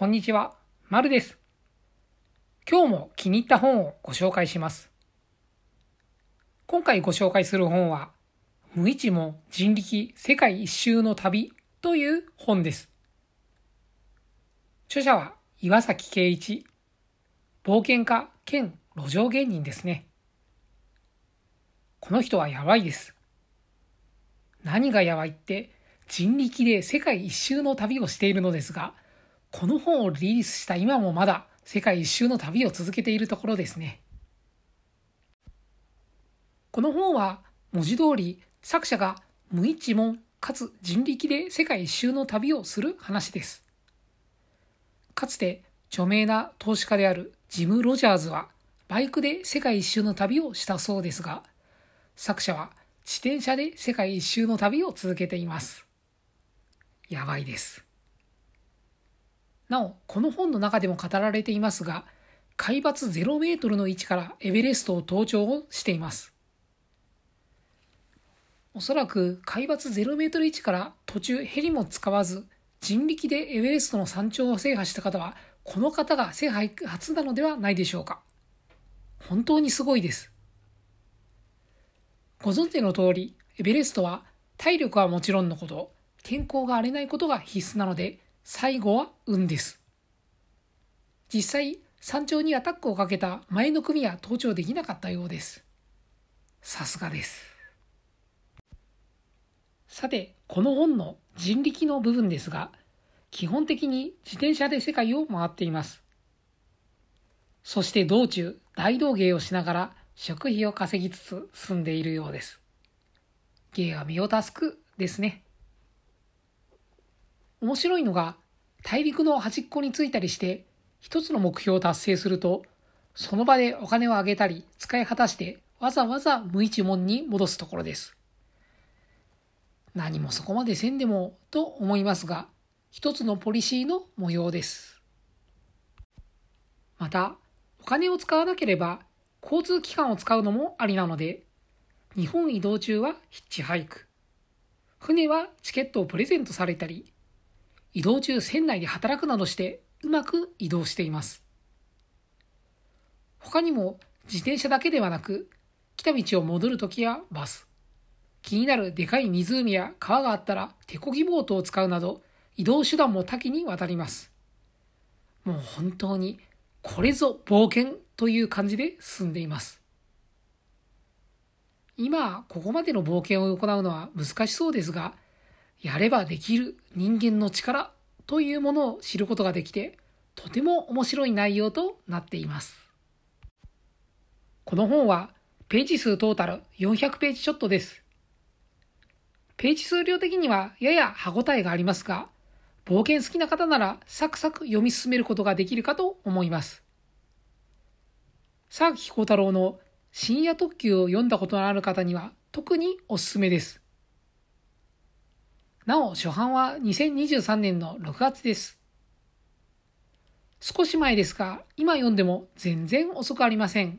こんにちは、まるです。今日も気に入った本をご紹介します。今回ご紹介する本は、無一文人力世界一周の旅という本です。著者は岩崎圭一、冒険家兼路上芸人ですね。この人はやばいです。何がやばいって人力で世界一周の旅をしているのですが、この本をリリースした今もまだ世界一周の旅を続けているところですね。この本は文字通り作者が無一文かつ人力で世界一周の旅をする話です。かつて著名な投資家であるジム・ロジャーズはバイクで世界一周の旅をしたそうですが、作者は自転車で世界一周の旅を続けています。やばいです。なお、この本の中でも語られていますが、海抜0メートルの位置からエベレストを登頂をしています。おそらく海抜0メートル位置から途中ヘリも使わず、人力でエベレストの山頂を制覇した方は、この方が制覇初なのではないでしょうか。本当にすごいです。ご存知の通り、エベレストは体力はもちろんのこと、健康が荒れないことが必須なので、最後は運です。実際、山頂にアタックをかけた前の組は登頂できなかったようです。さすがです。さて、この本の人力の部分ですが、基本的に自転車で世界を回っています。そして道中、大道芸をしながら食費を稼ぎつつ住んでいるようです。芸は身を助くですね。面白いのが、大陸の端っこについたりして、一つの目標を達成すると、その場でお金をあげたり、使い果たして、わざわざ無一文に戻すところです。何もそこまでせんでも、と思いますが、一つのポリシーの模様です。また、お金を使わなければ、交通機関を使うのもありなので、日本移動中はヒッチハイク。船はチケットをプレゼントされたり、移動中船内で働くなどしてうまく移動しています。他にも自転車だけではなく、来た道を戻るときやバス、気になるでかい湖や川があったら手漕ぎボートを使うなど移動手段も多岐にわたります。もう本当にこれぞ冒険という感じで進んでいます。今、ここまでの冒険を行うのは難しそうですが、やればできる人間の力というものを知ることができて、とても面白い内容となっています。この本はページ数トータル400ページちょっとです。ページ数量的にはやや歯応えがありますが、冒険好きな方ならサクサク読み進めることができるかと思います。沢木幸太郎の深夜特急を読んだことのある方には特におすすめです。なお、初版は2023年の6月です。少し前ですが、今読んでも全然遅くありません。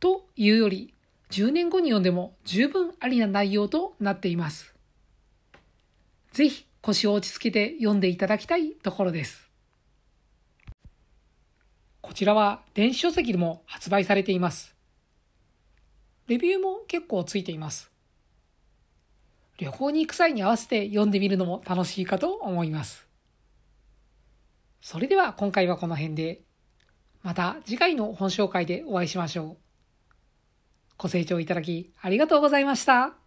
というより、10年後に読んでも十分ありな内容となっています。ぜひ腰を落ち着けて読んでいただきたいところです。こちらは電子書籍でも発売されています。レビューも結構ついています。旅行に行く際に合わせて読んでみるのも楽しいかと思います。それでは今回はこの辺で、また次回の本紹介でお会いしましょう。ご清聴いただきありがとうございました。